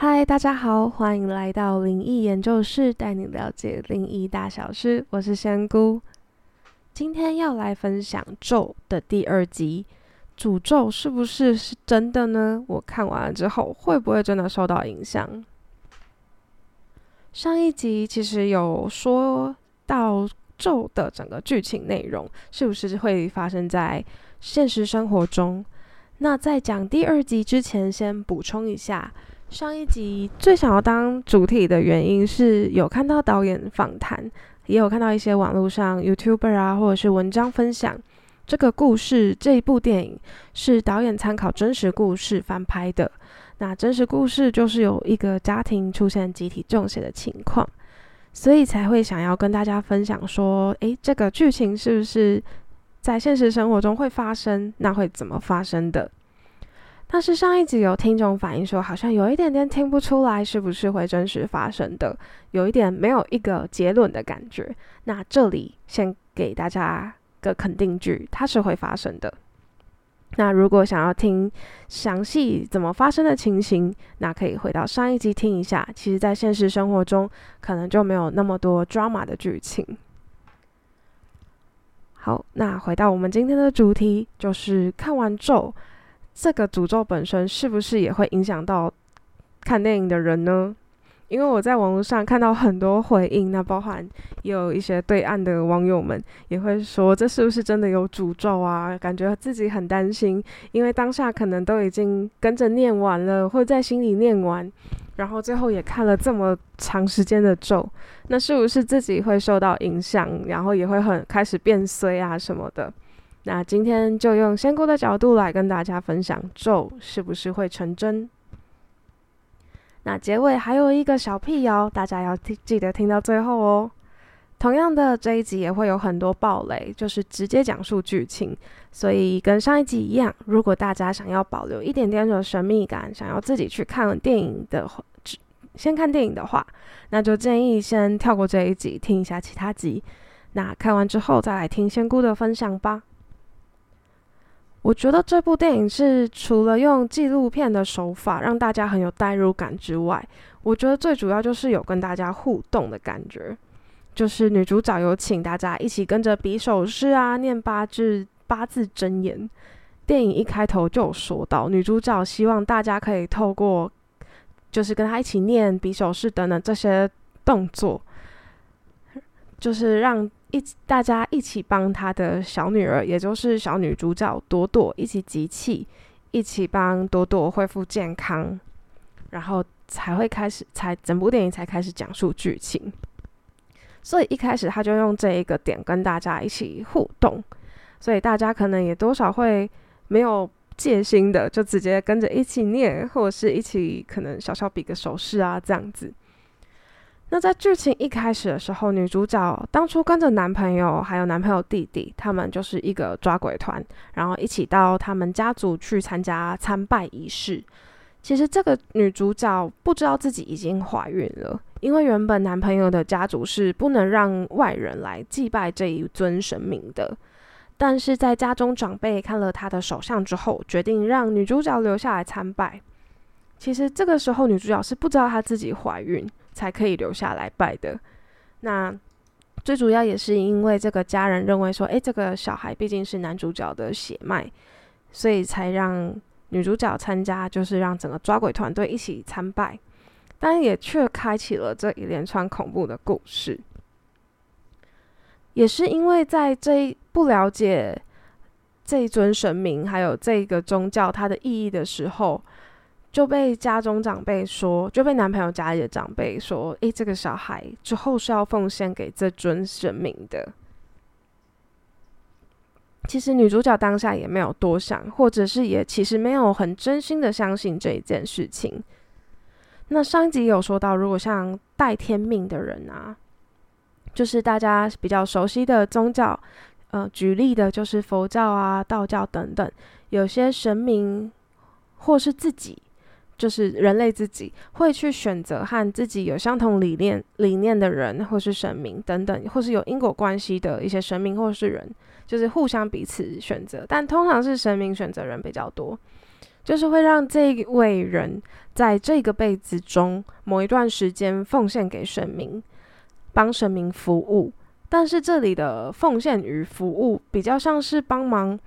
嗨，大家好，欢迎来到灵异研究室，带你了解灵异大小事。我是仙姑，今天要来分享《咒》的第二集。诅咒是不是是真的呢？我看完了之后，会不会真的受到影响？上一集其实有说到咒的整个剧情内容，是不是会发生在现实生活中？那在讲第二集之前，先补充一下，上一集最想要当主体的原因是有看到导演访谈，也有看到一些网络上 YouTuber 啊，或者是文章分享。这个故事，这一部电影是导演参考真实故事翻拍的。那真实故事就是有一个家庭出现集体中邪的情况，所以才会想要跟大家分享说，诶，这个剧情是不是在现实生活中会发生？那会怎么发生的？但是上一集有听众反映说，好像有一点点听不出来是不是会真实发生的，有一点没有一个结论的感觉。那这里先给大家。个肯定句，它是会发生的。那如果想要听详细怎么发生的情形，那可以回到上一集听一下。其实，在现实生活中，可能就没有那么多 drama 的剧情。好，那回到我们今天的主题，就是看完咒，这个诅咒本身是不是也会影响到看电影的人呢？因为我在网络上看到很多回应，那包含也有一些对岸的网友们也会说，这是不是真的有诅咒啊？感觉自己很担心，因为当下可能都已经跟着念完了，或在心里念完，然后最后也看了这么长时间的咒，那是不是自己会受到影响，然后也会很开始变衰啊什么的？那今天就用仙姑的角度来跟大家分享，咒是不是会成真？那结尾还有一个小辟谣，大家要记记得听到最后哦。同样的，这一集也会有很多暴雷，就是直接讲述剧情，所以跟上一集一样，如果大家想要保留一点点的神秘感，想要自己去看电影的话，先看电影的话，那就建议先跳过这一集，听一下其他集。那看完之后再来听仙姑的分享吧。我觉得这部电影是除了用纪录片的手法让大家很有代入感之外，我觉得最主要就是有跟大家互动的感觉。就是女主角有请大家一起跟着比手势啊，念八字八字真言。电影一开头就有说到，女主角希望大家可以透过就是跟她一起念比手势等等这些动作，就是让。一大家一起帮他的小女儿，也就是小女主角朵朵一起集气，一起帮朵朵恢复健康，然后才会开始，才整部电影才开始讲述剧情。所以一开始他就用这一个点跟大家一起互动，所以大家可能也多少会没有戒心的，就直接跟着一起念，或者是一起可能小小比个手势啊，这样子。那在剧情一开始的时候，女主角当初跟着男朋友还有男朋友弟弟，他们就是一个抓鬼团，然后一起到他们家族去参加参拜仪式。其实这个女主角不知道自己已经怀孕了，因为原本男朋友的家族是不能让外人来祭拜这一尊神明的。但是在家中长辈看了她的手相之后，决定让女主角留下来参拜。其实这个时候女主角是不知道她自己怀孕。才可以留下来拜的。那最主要也是因为这个家人认为说，诶，这个小孩毕竟是男主角的血脉，所以才让女主角参加，就是让整个抓鬼团队一起参拜。但也却开启了这一连串恐怖的故事。也是因为在这不了解这尊神明还有这个宗教它的意义的时候。就被家中长辈说，就被男朋友家里的长辈说：“诶，这个小孩之后是要奉献给这尊神明的。”其实女主角当下也没有多想，或者是也其实没有很真心的相信这一件事情。那上一集有说到，如果像带天命的人啊，就是大家比较熟悉的宗教，呃，举例的就是佛教啊、道教等等，有些神明或是自己。就是人类自己会去选择和自己有相同理念理念的人，或是神明等等，或是有因果关系的一些神明或是人，就是互相彼此选择。但通常是神明选择人比较多，就是会让这一位人在这个辈子中某一段时间奉献给神明，帮神明服务。但是这里的奉献与服务比较像是帮忙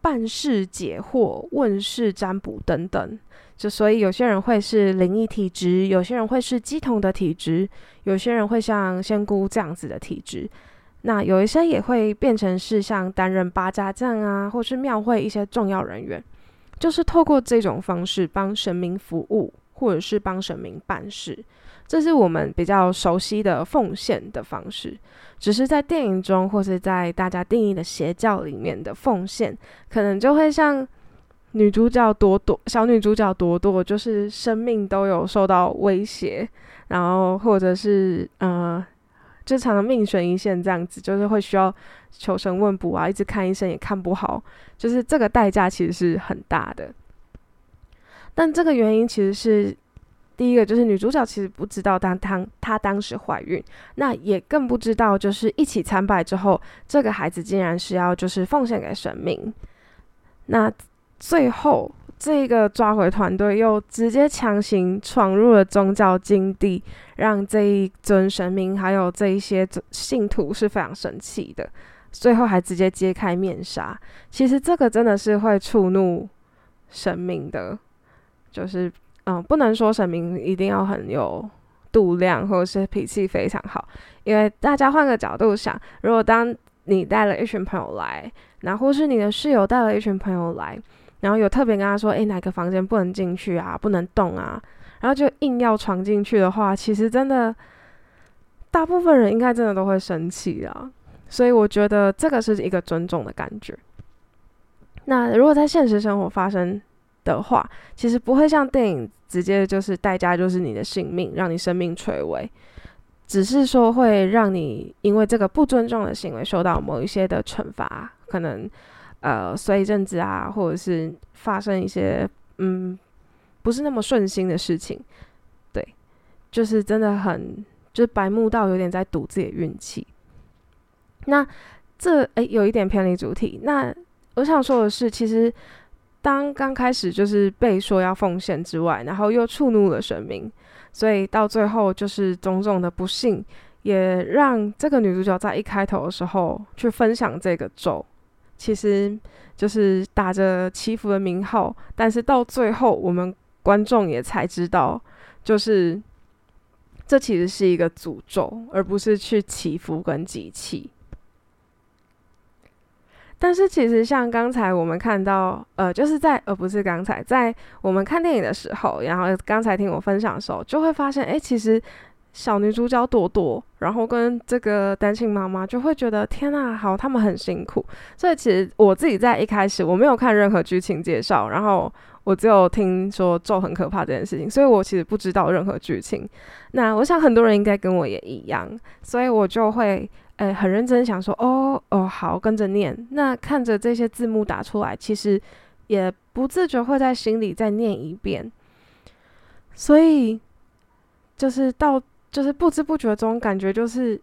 办事、解惑、问事、占卜等等。就所以有些人会是灵异体质，有些人会是鸡同的体质，有些人会像仙姑这样子的体质。那有一些也会变成是像担任八家将啊，或是庙会一些重要人员，就是透过这种方式帮神明服务，或者是帮神明办事。这是我们比较熟悉的奉献的方式，只是在电影中或是在大家定义的邪教里面的奉献，可能就会像女主角朵朵、小女主角朵朵，就是生命都有受到威胁，然后或者是呃，就常常命悬一线这样子，就是会需要求神问卜啊，一直看医生也看不好，就是这个代价其实是很大的。但这个原因其实是。第一个就是女主角其实不知道当当她当时怀孕，那也更不知道就是一起参拜之后，这个孩子竟然是要就是奉献给神明。那最后这个抓回团队又直接强行闯入了宗教禁地，让这一尊神明还有这一些信徒是非常生气的。最后还直接揭开面纱，其实这个真的是会触怒神明的，就是。嗯，不能说神明一定要很有度量，或者是脾气非常好，因为大家换个角度想，如果当你带了一群朋友来，那或是你的室友带了一群朋友来，然后有特别跟他说，诶，哪个房间不能进去啊，不能动啊，然后就硬要闯进去的话，其实真的大部分人应该真的都会生气啊。所以我觉得这个是一个尊重的感觉。那如果在现实生活发生，的话，其实不会像电影直接就是代价就是你的性命，让你生命垂危，只是说会让你因为这个不尊重的行为受到某一些的惩罚，可能呃随一阵子啊，或者是发生一些嗯不是那么顺心的事情，对，就是真的很就是白目到有点在赌自己的运气。那这诶有一点偏离主题，那我想说的是，其实。当刚开始就是被说要奉献之外，然后又触怒了神明，所以到最后就是种种的不幸，也让这个女主角在一开头的时候去分享这个咒，其实就是打着祈福的名号，但是到最后我们观众也才知道，就是这其实是一个诅咒，而不是去祈福跟集气。但是其实像刚才我们看到，呃，就是在，而不是刚才在我们看电影的时候，然后刚才听我分享的时候，就会发现，哎，其实小女主角朵朵，然后跟这个单亲妈妈就会觉得，天呐，好，他们很辛苦。所以其实我自己在一开始我没有看任何剧情介绍，然后我只有听说咒很可怕这件事情，所以我其实不知道任何剧情。那我想很多人应该跟我也一样，所以我就会。诶，很认真想说，哦哦，好，跟着念。那看着这些字幕打出来，其实也不自觉会在心里再念一遍。所以就是到，就是不知不觉中，感觉就是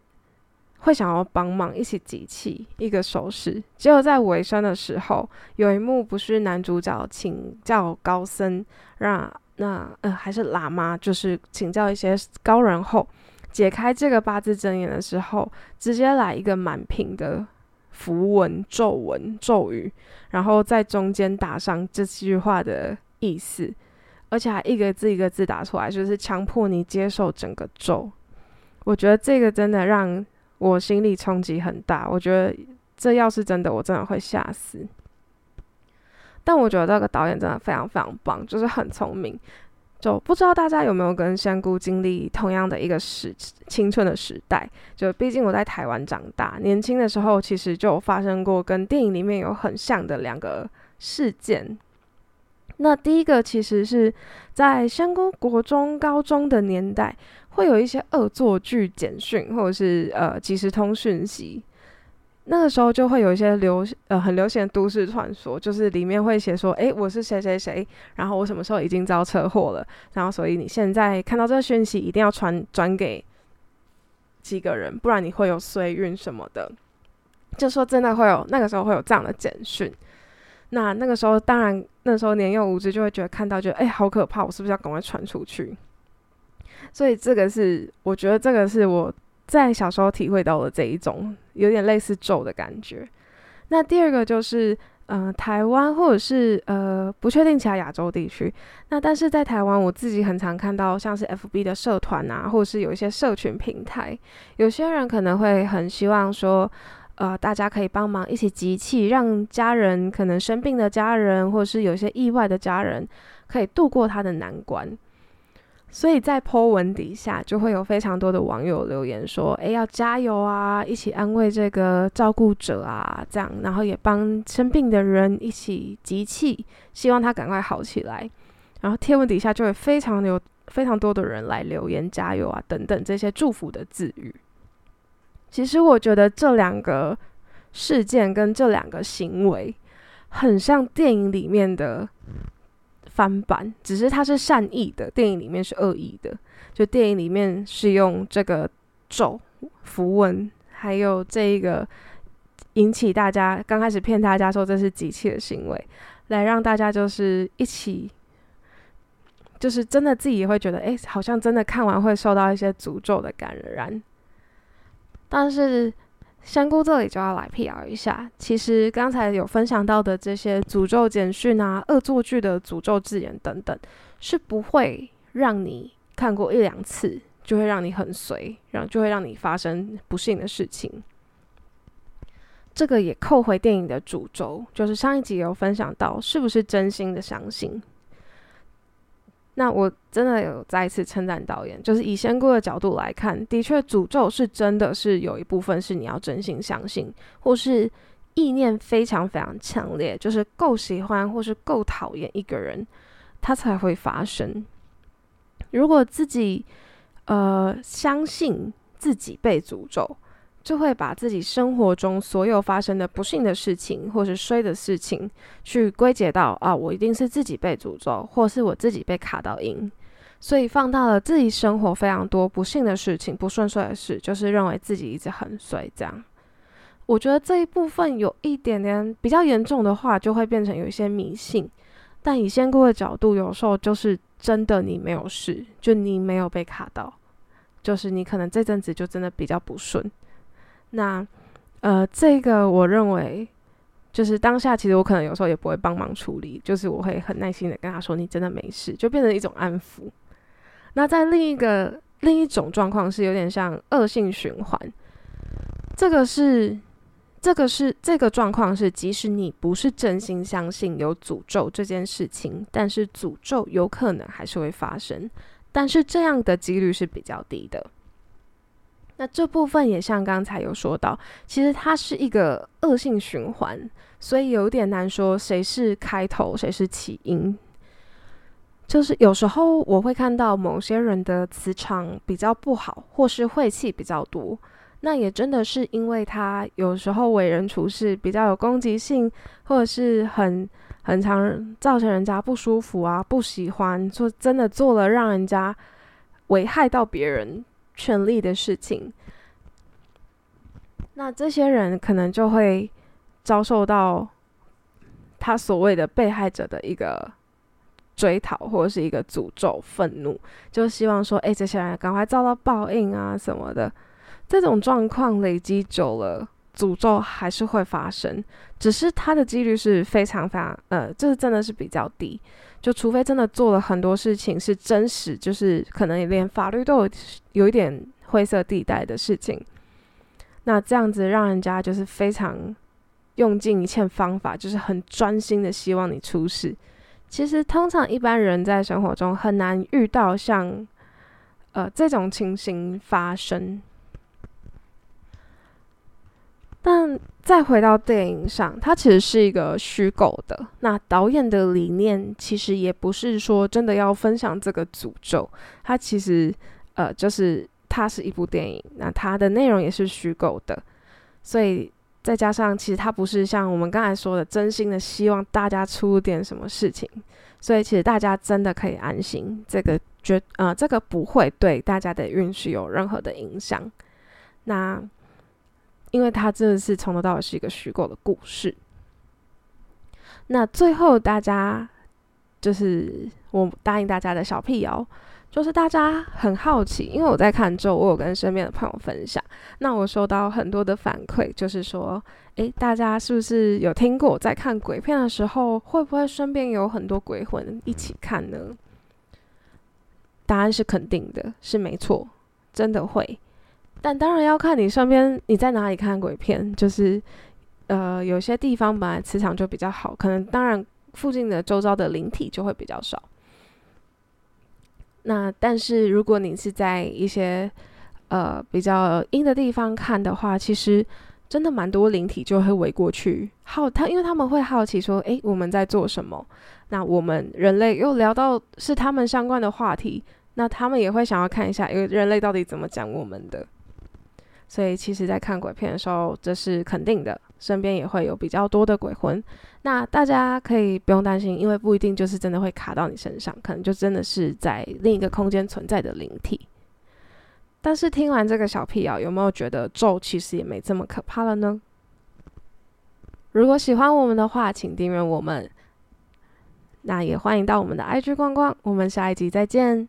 会想要帮忙一起集气一个手势。结果在尾声的时候，有一幕不是男主角请教高僧，让那呃还是喇嘛，就是请教一些高人后。解开这个八字真言的时候，直接来一个满屏的符文、咒文、咒语，然后在中间打上这句话的意思，而且还一个字一个字打出来，就是强迫你接受整个咒。我觉得这个真的让我心里冲击很大。我觉得这要是真的，我真的会吓死。但我觉得这个导演真的非常非常棒，就是很聪明。就不知道大家有没有跟香菇经历同样的一个时青春的时代？就毕竟我在台湾长大，年轻的时候其实就发生过跟电影里面有很像的两个事件。那第一个其实是在香菇国中、高中的年代，会有一些恶作剧简讯或者是呃即时通讯息。那个时候就会有一些流呃很流行的都市传说，就是里面会写说，哎，我是谁谁谁，然后我什么时候已经遭车祸了，然后所以你现在看到这个讯息一定要传转给几个人，不然你会有衰运什么的。就说真的会有那个时候会有这样的简讯。那那个时候，当然那时候年幼无知，就会觉得看到就哎好可怕，我是不是要赶快传出去？所以这个是我觉得这个是我在小时候体会到的这一种有点类似咒的感觉。那第二个就是。嗯，台湾或者是呃，不确定其他亚洲地区。那但是在台湾，我自己很常看到像是 FB 的社团啊，或者是有一些社群平台，有些人可能会很希望说，呃，大家可以帮忙一起集气，让家人可能生病的家人，或者是有些意外的家人，可以度过他的难关。所以在 po 文底下就会有非常多的网友留言说：“诶，要加油啊，一起安慰这个照顾者啊，这样，然后也帮生病的人一起集气，希望他赶快好起来。”然后贴文底下就会非常有非常多的人来留言加油啊等等这些祝福的字语。其实我觉得这两个事件跟这两个行为很像电影里面的。翻版，只是它是善意的，电影里面是恶意的。就电影里面是用这个咒符文，还有这一个引起大家刚开始骗大家说这是机器的行为，来让大家就是一起，就是真的自己也会觉得，哎，好像真的看完会受到一些诅咒的感染，但是。香菇这里就要来辟谣一下，其实刚才有分享到的这些诅咒简讯啊、恶作剧的诅咒字眼等等，是不会让你看过一两次就会让你很随，然后就会让你发生不幸的事情。这个也扣回电影的主轴，就是上一集有分享到，是不是真心的相信？那我真的有再一次称赞导演，就是以仙姑的角度来看，的确诅咒是真的是有一部分是你要真心相信，或是意念非常非常强烈，就是够喜欢或是够讨厌一个人，他才会发生。如果自己呃相信自己被诅咒。就会把自己生活中所有发生的不幸的事情，或是衰的事情，去归结到啊，我一定是自己被诅咒，或是我自己被卡到阴，所以放大了自己生活非常多不幸的事情、不顺遂的事，就是认为自己一直很衰。这样，我觉得这一部分有一点点比较严重的话，就会变成有一些迷信。但以仙姑的角度，有时候就是真的你没有事，就你没有被卡到，就是你可能这阵子就真的比较不顺。那，呃，这个我认为，就是当下其实我可能有时候也不会帮忙处理，就是我会很耐心的跟他说：“你真的没事。”就变成一种安抚。那在另一个另一种状况是有点像恶性循环，这个是这个是这个状况是，即使你不是真心相信有诅咒这件事情，但是诅咒有可能还是会发生，但是这样的几率是比较低的。那这部分也像刚才有说到，其实它是一个恶性循环，所以有点难说谁是开头，谁是起因。就是有时候我会看到某些人的磁场比较不好，或是晦气比较多，那也真的是因为他有时候为人处事比较有攻击性，或者是很很常造成人家不舒服啊，不喜欢，做真的做了让人家危害到别人。权力的事情，那这些人可能就会遭受到他所谓的被害者的一个追讨，或者是一个诅咒、愤怒，就希望说：“哎，这些人赶快遭到报应啊什么的。”这种状况累积久了，诅咒还是会发生，只是它的几率是非常非常呃，就是真的是比较低。就除非真的做了很多事情是真实，就是可能连法律都有有一点灰色地带的事情，那这样子让人家就是非常用尽一切方法，就是很专心的希望你出事。其实通常一般人在生活中很难遇到像呃这种情形发生。但再回到电影上，它其实是一个虚构的。那导演的理念其实也不是说真的要分享这个诅咒，它其实呃就是它是一部电影，那它的内容也是虚构的。所以再加上其实它不是像我们刚才说的真心的希望大家出点什么事情，所以其实大家真的可以安心，这个绝呃这个不会对大家的运势有任何的影响。那。因为它真的是从头到尾是一个虚构的故事。那最后大家就是我答应大家的小辟谣。就是大家很好奇，因为我在看之后，我有跟身边的朋友分享，那我收到很多的反馈，就是说，诶，大家是不是有听过，在看鬼片的时候，会不会身边有很多鬼魂一起看呢？答案是肯定的，是没错，真的会。但当然要看你身边你在哪里看鬼片，就是呃，有些地方本来磁场就比较好，可能当然附近的周遭的灵体就会比较少。那但是如果你是在一些呃比较阴的地方看的话，其实真的蛮多灵体就会围过去，好他因为他们会好奇说，诶，我们在做什么？那我们人类又聊到是他们相关的话题，那他们也会想要看一下，因为人类到底怎么讲我们的。所以其实，在看鬼片的时候，这是肯定的。身边也会有比较多的鬼魂，那大家可以不用担心，因为不一定就是真的会卡到你身上，可能就真的是在另一个空间存在的灵体。但是听完这个小辟谣，有没有觉得咒其实也没这么可怕了呢？如果喜欢我们的话，请订阅我们，那也欢迎到我们的 IG 逛逛。我们下一集再见。